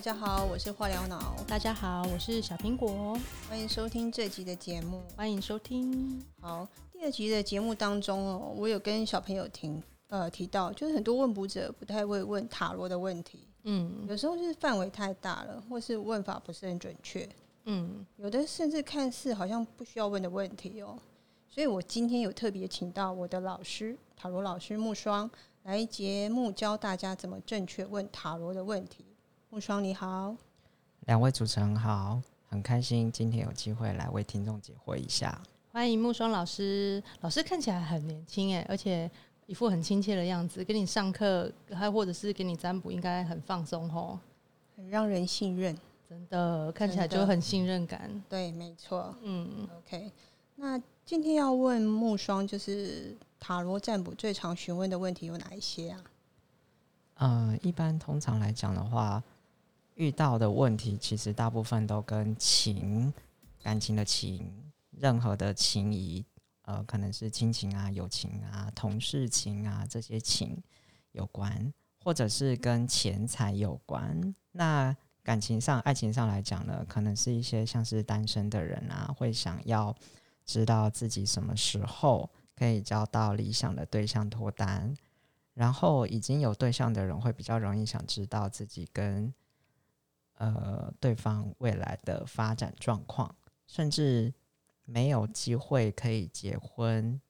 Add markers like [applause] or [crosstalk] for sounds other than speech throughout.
大家好，我是化疗脑，大家好，我是小苹果，欢迎收听这集的节目。欢迎收听。好，第二集的节目当中哦，我有跟小朋友听呃提到，就是很多问卜者不太会问塔罗的问题，嗯有时候是范围太大了，或是问法不是很准确，嗯，有的甚至看似好像不需要问的问题哦。所以我今天有特别请到我的老师塔罗老师木霜来节目教大家怎么正确问塔罗的问题。木双你好，两位主持人好，很开心今天有机会来为听众解惑一下。欢迎木双老师。老师看起来很年轻哎，而且一副很亲切的样子，给你上课还或者是给你占卜，应该很放松哦。很让人信任。真的看起来就很信任感。对，没错。嗯，OK，那今天要问木双，就是塔罗占卜最常询问的问题有哪一些啊？呃，一般通常来讲的话，遇到的问题其实大部分都跟情、感情的情、任何的情谊，呃，可能是亲情啊、友情啊、同事情啊这些情有关，或者是跟钱财有关。那感情上、爱情上来讲呢，可能是一些像是单身的人啊，会想要知道自己什么时候可以交到理想的对象脱单。然后已经有对象的人会比较容易想知道自己跟呃对方未来的发展状况，甚至没有机会可以结婚，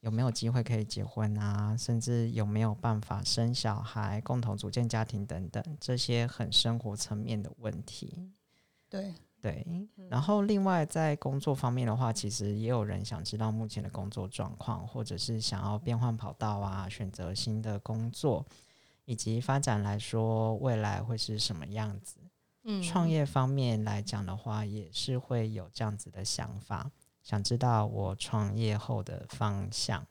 有没有机会可以结婚啊？甚至有没有办法生小孩、共同组建家庭等等，这些很生活层面的问题。对，对，然后另外在工作方面的话，其实也有人想知道目前的工作状况，或者是想要变换跑道啊，选择新的工作，以及发展来说未来会是什么样子。嗯创业方面来讲的话，也是会有这样子的想法，想知道我创业后的方向，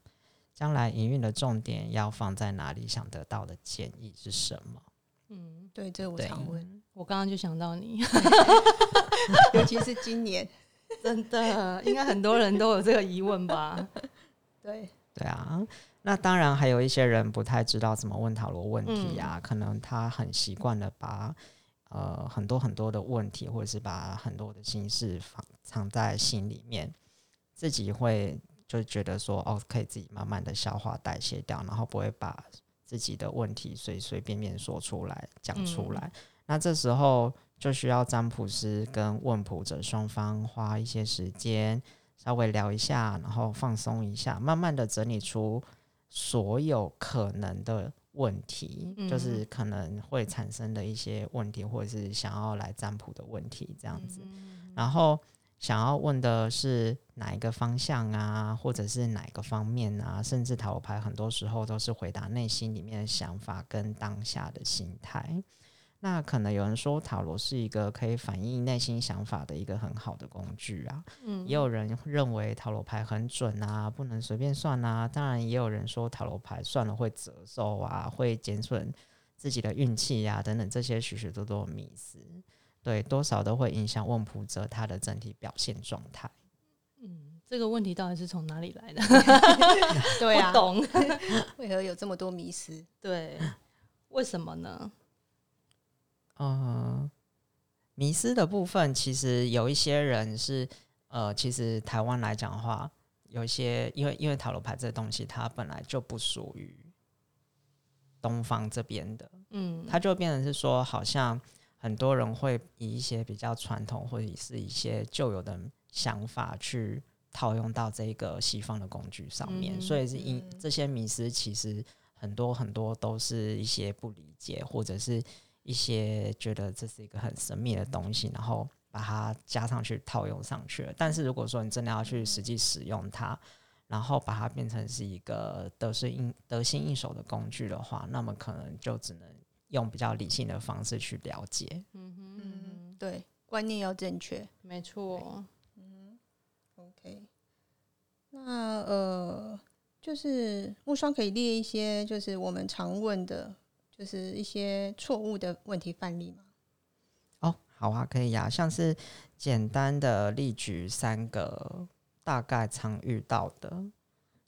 将来营运的重点要放在哪里，想得到的建议是什么？嗯，对，这个我对常问，我刚刚就想到你，[laughs] 尤其是今年。真的，应该很多人都有这个疑问吧？[laughs] 对，对啊，那当然还有一些人不太知道怎么问塔罗问题啊，可能他很习惯的把呃很多很多的问题，或者是把很多的心事放藏在心里面，自己会就觉得说哦，可以自己慢慢的消化代谢掉，然后不会把自己的问题随随便便说出来讲出来。那这时候就需要占卜师跟问卜者双方花一些时间，稍微聊一下，然后放松一下，慢慢的整理出所有可能的问题，嗯就是可能会产生的一些问题，或者是想要来占卜的问题，这样子。然后想要问的是哪一个方向啊，或者是哪一个方面啊，甚至塔罗牌很多时候都是回答内心里面的想法跟当下的心态。那可能有人说塔罗是一个可以反映内心想法的一个很好的工具啊，嗯也有人认为塔罗牌很准啊，不能随便算啊。当然，也有人说塔罗牌算了会折寿啊，会减损自己的运气呀、等等这些许许多多的迷思，对，多少都会影响问卜者他的整体表现状态。嗯，这个问题到底是从哪里来的？[laughs] 对啊不，懂。[laughs] 为何有这么多迷思？[laughs] 对，为什么呢？呃，迷失的部分，其实有一些人是，呃，其实台湾来讲的话，有一些因为因为塔罗牌这东西，它本来就不属于东方这边的，嗯，它就变成是说，好像很多人会以一些比较传统或者是一些旧有的想法去套用到这个西方的工具上面，嗯所以是因嗯。这些迷失其实很多很多都是一些不理解，或者是一些觉得这是一个很神秘的东西，然后把它加上去套用上去了。但是如果说你真的要去实际使用它，然后把它变成是一个得是应得心应手的工具的话，那么可能就只能用比较理性的方式去了解。嗯哼，嗯，对，观念要正确。没错。嗯 OK，那呃，就是木霜可以列一些，就是我们常问的，就是一些错误的问题范例吗？哦，好啊，可以呀、像是简单的例举三个大概常遇到的。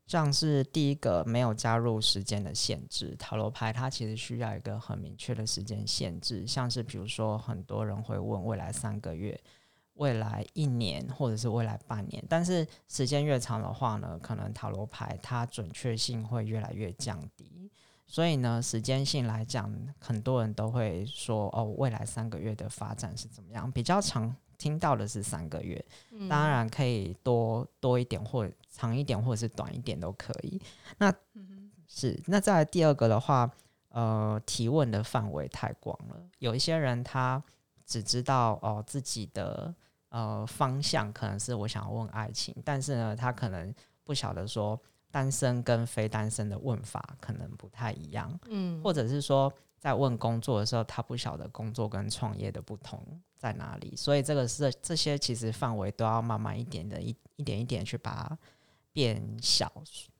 像是第一个没有加入时间的限制，塔罗牌它其实需要一个很明确的时间限制，像是比如说很多人会问未来三个月、未来一年或者是未来半年，但是时间越长的话呢，可能塔罗牌它准确性会越来越降低。所以呢，时间性来讲，很多人都会说哦，未来三个月的发展是怎么样？比较常听到的是三个月，当然可以多多一点，或长一点，或者是短一点都可以。那是那再来第二个的话，呃，提问的范围太广了。有一些人他只知道哦自己的呃方向，可能是我想要问爱情，但是呢，他可能不晓得说。单身跟非单身的问法可能不太一样，嗯，或者是说在问工作的时候，他不晓得工作跟创业的不同在哪里，所以这个是这些其实范围都要慢慢一点的一一点一点去把它变小，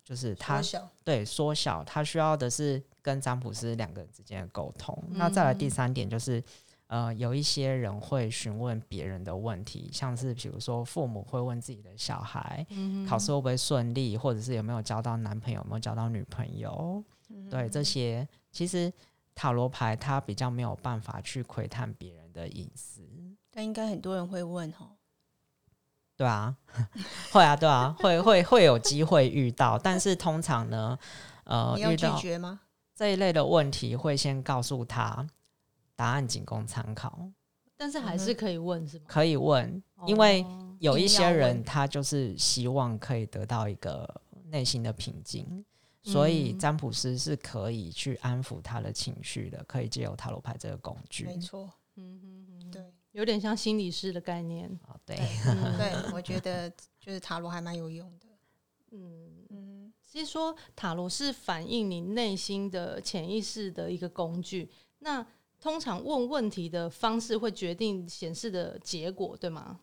就是他对缩小，他需要的是跟占卜师两个人之间的沟通。那再来第三点就是。呃，有一些人会询问别人的问题，像是比如说父母会问自己的小孩，考试会不会顺利，或者是有没有交到男朋友，有没有交到女朋友，对这些，其实塔罗牌它比较没有办法去窥探别人的隐私。但应该很多人会问哦，对啊，[laughs] 会啊，对啊，会会会有机会遇到，但是通常呢，呃，遇到拒绝吗？这一类的问题会先告诉他。答案仅供参考，但是还是可以问，是吗？可以问，因为有一些人他就是希望可以得到一个内心的平静，所以占卜师是可以去安抚他的情绪的，可以借由塔罗牌这个工具。没错，嗯嗯对，有点像心理师的概念。哦，对，对，[laughs] 我觉得就是塔罗还蛮有用的。嗯嗯，其实说塔罗是反映你内心的潜意识的一个工具，那。通常问问题的方式会决定显示的结果，对吗？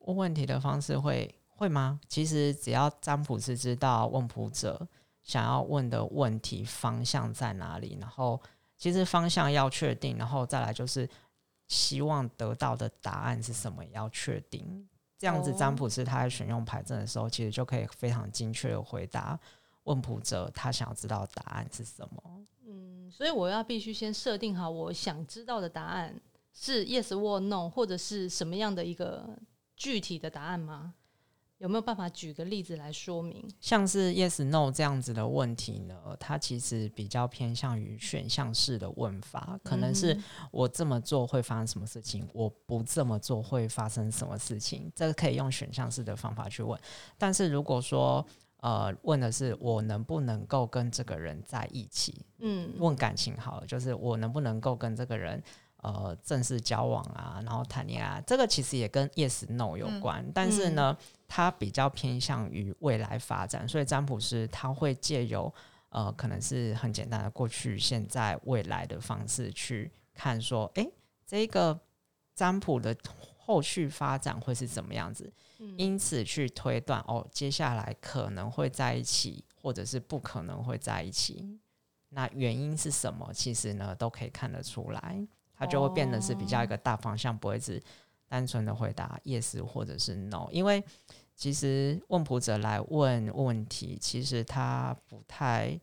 问问题的方式会会吗？其实只要占卜师知道问卜者想要问的问题方向在哪里，然后其实方向要确定，然后再来就是希望得到的答案是什么要确定。这样子占卜师他在选用牌阵的时候，其实就可以非常精确的回答问卜者他想要知道的答案是什么。嗯，所以我要必须先设定好我想知道的答案是 yes or no，或者是什么样的一个具体的答案吗？有没有办法举个例子来说明？像是 yes no 这样子的问题呢？它其实比较偏向于选项式的问法，可能是我这么做会发生什么事情，我不这么做会发生什么事情，这个可以用选项式的方法去问。但是如果说呃，问的是我能不能够跟这个人在一起？嗯，问感情好了，就是我能不能够跟这个人呃正式交往啊，然后谈恋爱。这个其实也跟 yes no 有关，但是呢，它比较偏向于未来发展，所以占卜师他会借由呃，可能是很简单的过去、现在、未来的方式去看，说，哎，这个占卜的。后续发展会是怎么样子？因此去推断哦，接下来可能会在一起，或者是不可能会在一起。那原因是什么？其实呢，都可以看得出来，它就会变得是比较一个大方向，不会只单纯的回答 yes 或者是 no。因为其实问卜者来问问题，其实他不太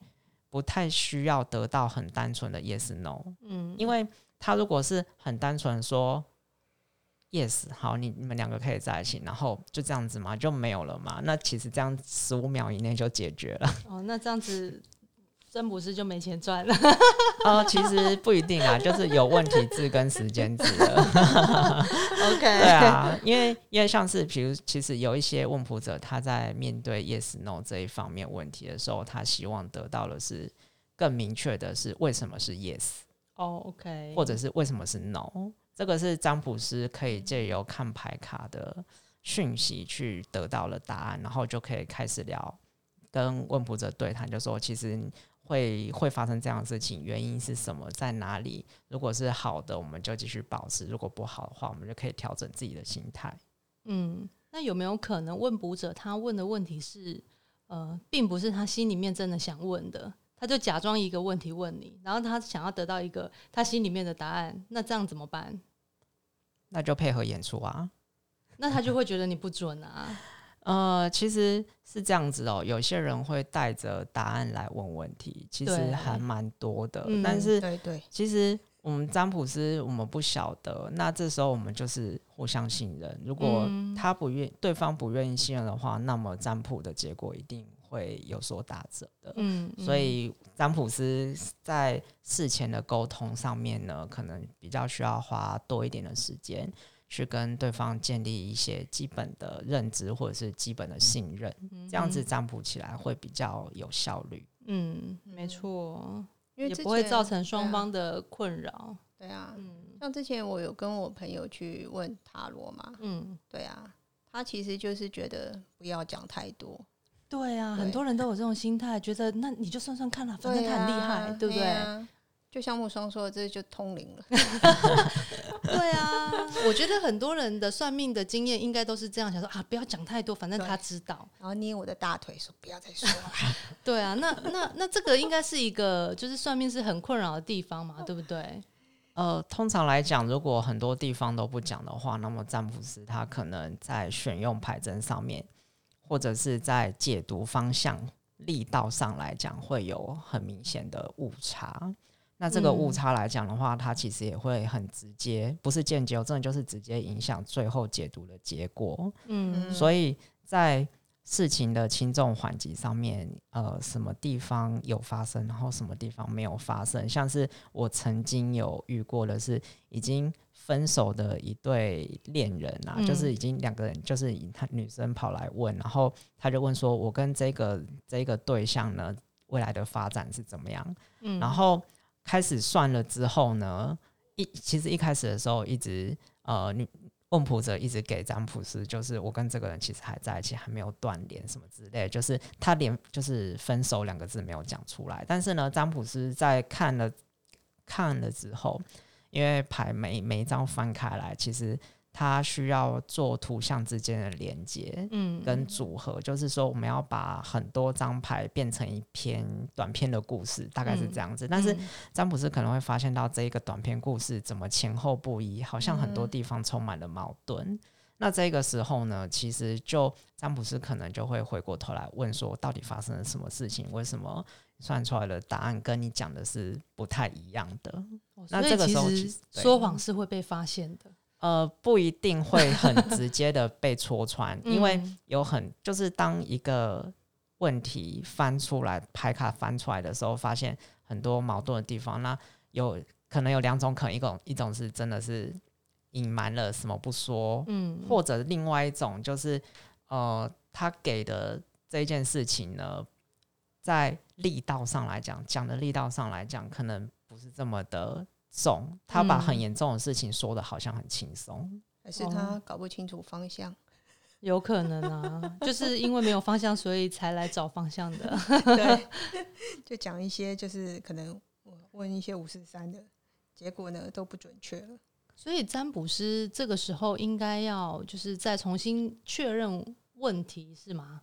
不太需要得到很单纯的 yes no。嗯，因为他如果是很单纯说。Yes，好，你你们两个可以在一起，然后就这样子嘛，就没有了嘛。那其实这样十五秒以内就解决了。[laughs] 哦，那这样子真不是就没钱赚了？哦，其实不一定啊，就是有问题字跟时间字了。OK，[laughs] 对啊，因为因为像是比如，其实有一些问卜者，他在面对 Yes No 这一方面问题的时候，他希望得到的是更明确的是为什么是 Yes 哦，OK，或者是为什么是 No。这个是占卜师可以借由看牌卡的讯息去得到了答案，然后就可以开始聊，跟问卜者对谈，就说其实会会发生这样的事情，原因是什么，在哪里？如果是好的，我们就继续保持；如果不好的话，我们就可以调整自己的心态。嗯，那有没有可能问卜者他问的问题是，呃，并不是他心里面真的想问的？他就假装一个问题问你，然后他想要得到一个他心里面的答案，那这样怎么办？那就配合演出啊。[laughs] 那他就会觉得你不准啊。呃，其实是这样子哦，有些人会带着答案来问问题，其实还蛮多的。嗯但是对对，其实我们占卜师我们不晓得，那这时候我们就是互相信任。如果嗯他不愿，对方不愿意信任的话，那么占卜的结果一定会有所打折的。嗯，所以占卜师在事前的沟通上面呢，可能比较需要花多一点的时间，去跟对方建立一些基本的认知或者是基本的信任，嗯这样子占卜起来会比较有效率。嗯，没错，因为之也不会造成双方的困扰。对啊，嗯像之前我有跟我朋友去问塔罗嘛，嗯，对啊，他其实就是觉得不要讲太多，对啊，很多人都有这种心态，觉得那你就算算看了，反正他很厉啊害，对不对？啊就像木双说的，这就通灵了。[laughs] [laughs] 对啊，我觉得很多人的算命的经验应该都是这样想说啊，不要讲太多，反正他知道。然后捏我的大腿说不要再说了。[laughs] 对啊，那那那这个应该是一个就是算命是很困扰的地方嘛，对不对？呃，通常来讲，如果很多地方都不讲的话，那么占卜师他可能在选用牌阵上面，或者是在解读方向力道上来讲，会有很明显的误差。那这个误嗯差来讲的话，它其实也会很直接，不是间接哦，真的就是直接影响最后解读的结果。嗯，所以在事情的轻重缓急上面，呃，什么地方有发生，然后什么地方没有发生，像是我曾经有遇过的是已经分手的一对恋人啊，嗯。就是已经两个人，就是以他女生跑来问，然后他就问说，我跟这个这个对象呢，未来的发展是怎么样？嗯。然后开始算了之后呢，一其实一开始的时候一直呃，女问卜者一直给占卜师，就是我跟这个人其实还在一起，还没有断联什么之类，就是他连就是分手两个字没有讲出来，但是呢，占卜师在看了看了之后，因为牌每每一张翻开来，其实它需要做图像之间的连接，嗯跟组合，就是说我们要把很多张牌变成一篇短篇的故事，大概是这样子。但是嗯占卜师可能会发现到这一个短篇故事怎么前后不一，好像很多嗯地方充满了矛盾。那这个时候呢，其实就占卜师可能就会回过头来问说，到底发生了什么事情？为什么算出来的答案跟你讲的是不太一样的？哦那这个时候说谎是会被发现的，呃，不一定会很直接的被戳穿，因为嗯有很就是当一个问题翻出来，牌卡翻出来的时候，发现很多矛盾的地方。那有可能有两种可能，一种一种是真的是隐瞒了什么不说，嗯或者另外一种就是呃，他给的这件事情呢，在力道上来讲，讲的力道上来讲，可能不是这么的重。他把很嗯严重的事情说的好像很轻松。还是他搞不清楚方向？[laughs] 有可能啊，就是因为没有方向，所以才来找方向的。[laughs] 对，[laughs] 就讲一些就是可能我问一些五十三的，结果呢都不准确了。所以占卜师这个时候应该要就是再重新确认问题是吗？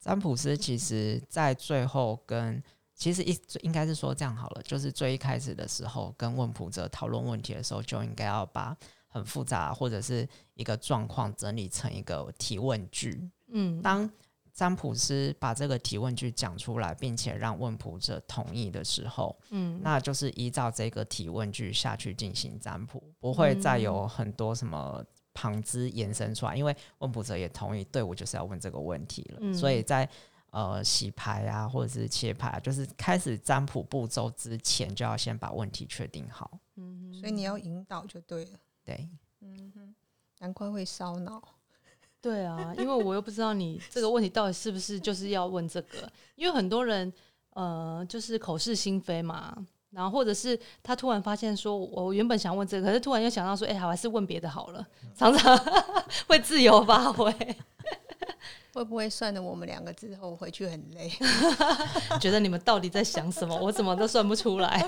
占卜师其实在最后跟其实一应该是说这样好了，就是最一开始的时候跟问卜者讨论问题的时候，就应该要把很复杂或者是一个状况整理成一个提问句。嗯，当占卜师把这个提问句讲出来，并且让问卜者同意的时候，嗯。那就是依照这个提问句下去进行占卜，不会再有嗯很多什么旁支延伸出来，因为问卜者也同意，对我就是要问这个问题了，嗯。所以在呃洗牌啊或者是切牌、啊，就是开始占卜步骤之前，就要先把问题确定好。嗯所以你要引导就对了。对，嗯哼，难怪会烧脑。对啊，因为我又不知道你这个问题到底是不是就是要问这个，因为很多人呃就是口是心非嘛，然后或者是他突然发现说，我原本想问这个，可是突然又想到说，哎、好还是问别的好了，常常 [laughs] 会自由发挥，[laughs] 会不会算的我们两个之后回去很累？[laughs] 觉得你们到底在想什么，我怎么都算不出来。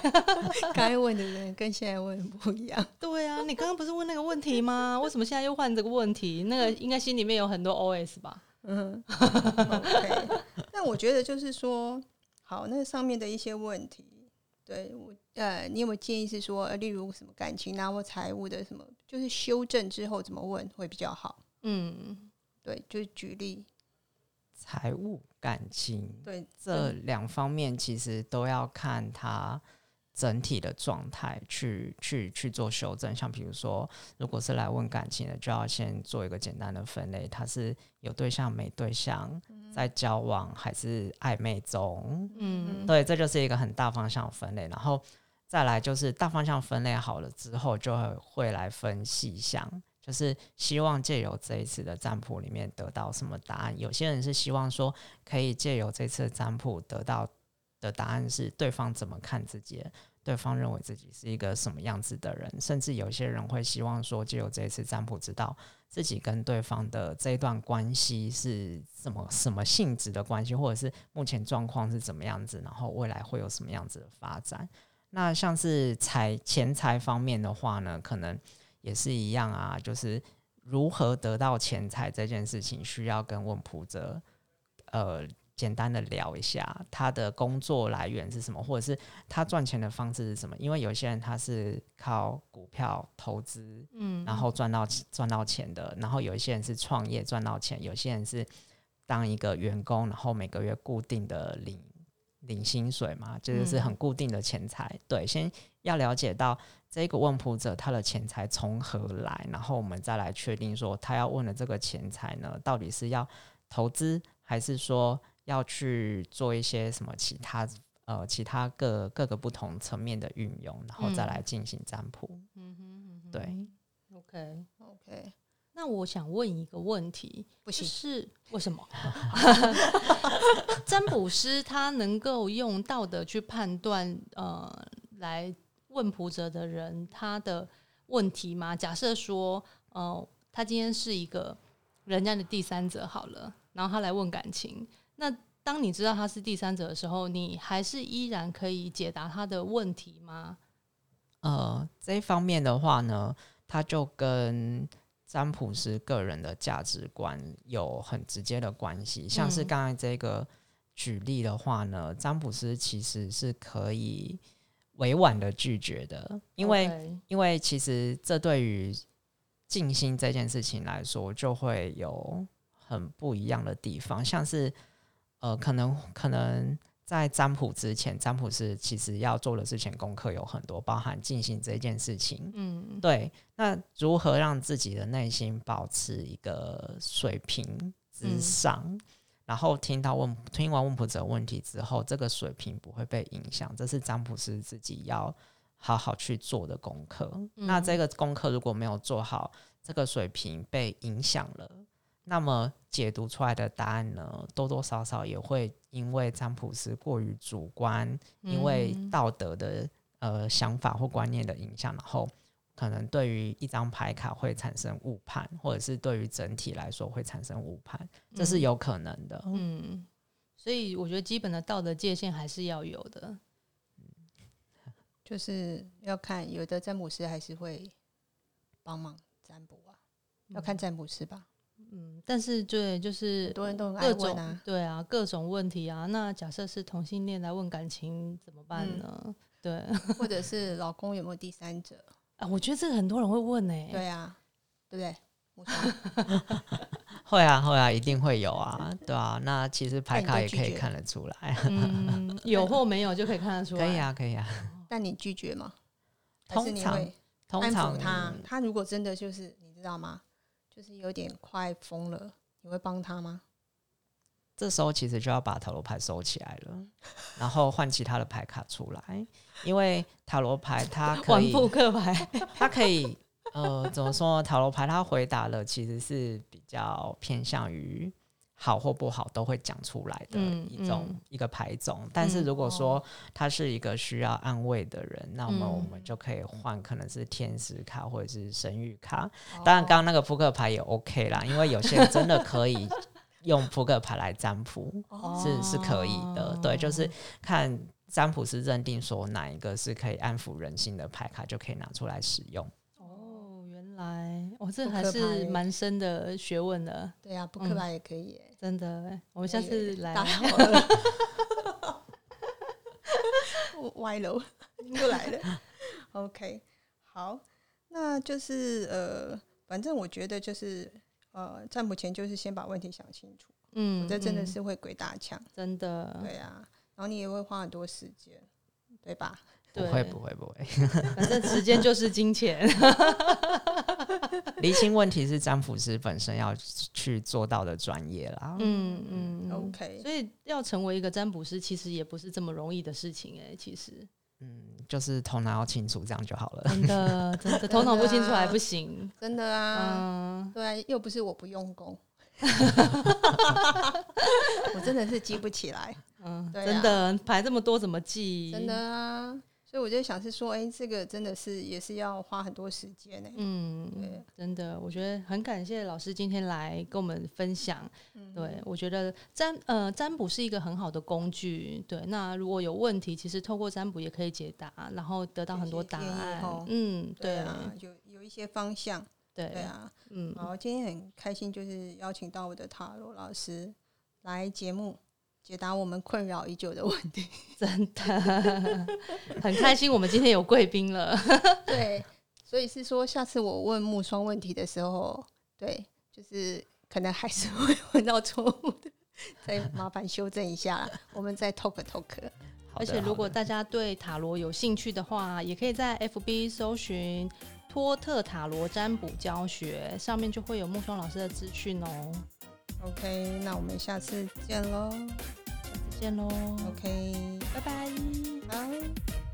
该问的人跟现在问不一样。对啊，你刚刚不是问那个问题吗？为什么现在又换这个问题？那个应该心里面有很多 OS 吧？嗯，OK。那我觉得就是说，好，那上面的一些问题，对我呃，你有没有建议是说，呃例如什么感情啊或财务的什么，就是修正之后怎么问会比较好？嗯，对，就是举例，财务、感情对，这两方面，其实都要看他整体的状态去去去做修正。像比如说，如果是来问感情的，就要先做一个简单的分类，他是有对象没对象，在交往还是暧昧中。嗯，对，这就是一个很大方向分类。然后再来就是大方向分类好了之后，就会会来分细项。就是希望借由这一次的占卜里面得到什么答案。有些人是希望说，可以借由这次的占卜得到的答案是对方怎么看自己，对方认为自己是一个什么样子的人。甚至有些人会希望说，借由这一次占卜，知道自己跟对方的这一段关系是什么什么性质的关系，或者是目前状况是怎么样子，然后未来会有什么样子的发展。那像是财钱财方面的话呢，可能。也是一样啊，就是如何得到钱财这件事情，需要跟问卜者呃简单的聊一下，他的工作来源是什么，或者是他赚钱的方式是什么？因为有些人他是靠股票投资，嗯，然后赚到赚到钱的，然后有一些人是创业赚到钱，有些人是当一个员工，然后每个月固定的领领薪水嘛，这就是很固定的钱财。对，先要了解到。这个问卜者他的钱财从何来？然后我们再来确定说，他要问的这个钱财呢，到底是要投资，还是说要去做一些什么其他呃其他各各个不同层面的运用，然后再来进行占卜。嗯哼，对，OK OK。那我想问一个问题，不行，是为什么？[laughs] [laughs] 占卜师他能够用道德去判断，呃，来。问卜者的人，他的问题吗？假设说，呃，他今天是一个人家的第三者好了，然后他来问感情。那当你知道他是第三者的时候，你还是依然可以解答他的问题吗？呃，这一方面的话呢，他就跟占卜师个人的价值观有很直接的关系。像是刚才这个举例的话呢，占卜师其实是可以。委婉的拒绝的，因为因为其实这对于静心这件事情来说，就会有很不一样的地方。像是呃，可能可能在占卜之前，占卜师其实要做的事情功课有很多，包含进行这件事情。嗯，对。那如何让自己的内心保持一个水平之上？然后听到问听完问卜者问题之后，这个水平不会被影响，这是占卜师自己要好好去做的功课。那这个功课如果没有做好，这个水平被影响了，那么解读出来的答案呢，多多少少也会因为占卜师过于主观，因为道德的呃想法或观念的影响，然后。可能对于一张牌卡会产生误判，或者是对于整体来说会产生误判，这是有可能的。嗯，所以我觉得基本的道德界限还是要有的。就是要看有的占卜师还是会帮忙占卜啊，要看占卜师吧。嗯，但是对，就是很多人都很爱问啊，对啊，各种问题啊。那假设是同性恋来问感情怎么办呢？对，[laughs] 或者是老公有没有第三者？啊，我觉得这个很多人会问呢。对啊，对不对？[laughs] 会啊，会啊，一定会有啊，对啊。那其实牌卡也可以看得出来，嗯，有或没有就可以看得出来。[laughs] 可以啊，可以啊。但你拒绝吗？通常，通常他他如果真的就是你知道吗？就是有点快疯了，你会帮他吗？这时候其实就要把塔罗牌收起来了，然后换其他的牌卡出来，因为塔罗牌它 [laughs] 可以，扑克牌 [laughs] 它可以，呃，怎么说？塔罗牌它回答了，其实是比较偏向于好或不好都会讲出来的一种一个牌种。但是如果说他是一个需要安慰的人，那么我们就可以换，可能是天使卡或者是神谕卡。当然，刚刚那个扑克牌也 OK 啦，因为有些人真的可以。[laughs] 用扑克牌来占卜是是可以的，对，就是看占卜师认定说哪一个是可以安抚人心的牌卡，就可以拿出来使用。哦，原来哦，这还是蛮深的学问的。对啊，扑克牌也可以，真的。我们下次来。[laughs] 歪楼又来了。OK，好，那就是呃，反正我觉得就是。呃，占卜前就是先把问题想清楚，嗯，我这真的嗯是会鬼打墙，真的，对啊，然后你也会花很多时间，对吧？不对会不会不会，反正时间就是金钱。[laughs] [laughs] 厘清问题是占卜师本身要去做到的专业啦。嗯嗯嗯 OK，所以要成为一个占卜师，其实也不是这么容易的事情哎、其实嗯，就是头脑要清楚，这样就好了。真的真的 [laughs] 头脑不清楚还不行。真的啊，嗯，对啊，又不是我不用功，我真的是记不起来，嗯，真的排这么多怎么记？真的啊。所以我就想是说，哎、这个真的是也是要花很多时间呢、对嗯，真的，我觉得很感谢老师今天来跟我们分享。嗯对我觉得占呃占卜是一个很好的工具。对，那如果有问题，其实透过占卜也可以解答，然后得到很多答案吼。嗯，对对啊，有有一些方向，对对啊。嗯，好，今天很开心，就是邀请到我的塔罗老师来节目解答我们困扰已久的问题。[laughs] 真的很开心，我们今天有贵宾了。对，[laughs] [laughs] 所以是说，下次我问木霜问题的时候，对，就是可能还是会问到错误的，再麻烦修正一下啦。我们再 talk talk。而且如果大家对塔罗有兴趣的话，也可以在 FB 搜寻托特塔罗占卜教学，上面就会有木霜老师的资讯哦。OK，那我们下次见喽。见喽，OK，拜拜。好。